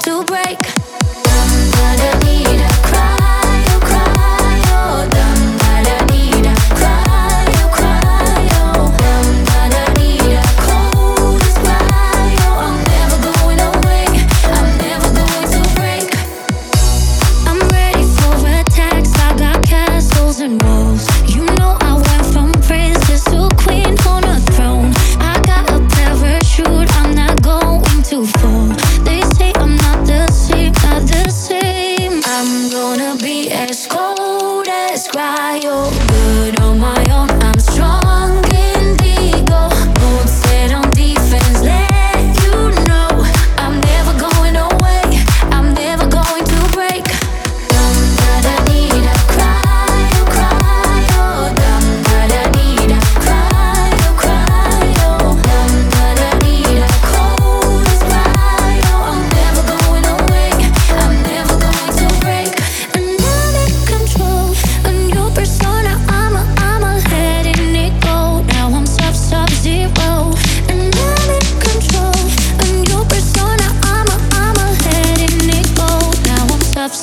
going to break. That's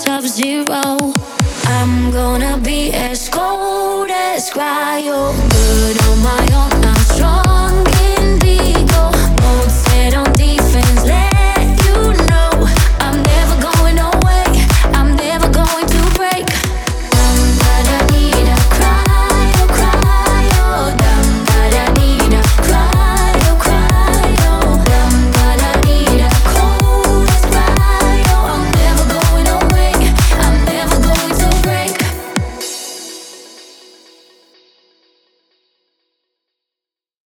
sub-zero I'm gonna be as cold as cryo. Good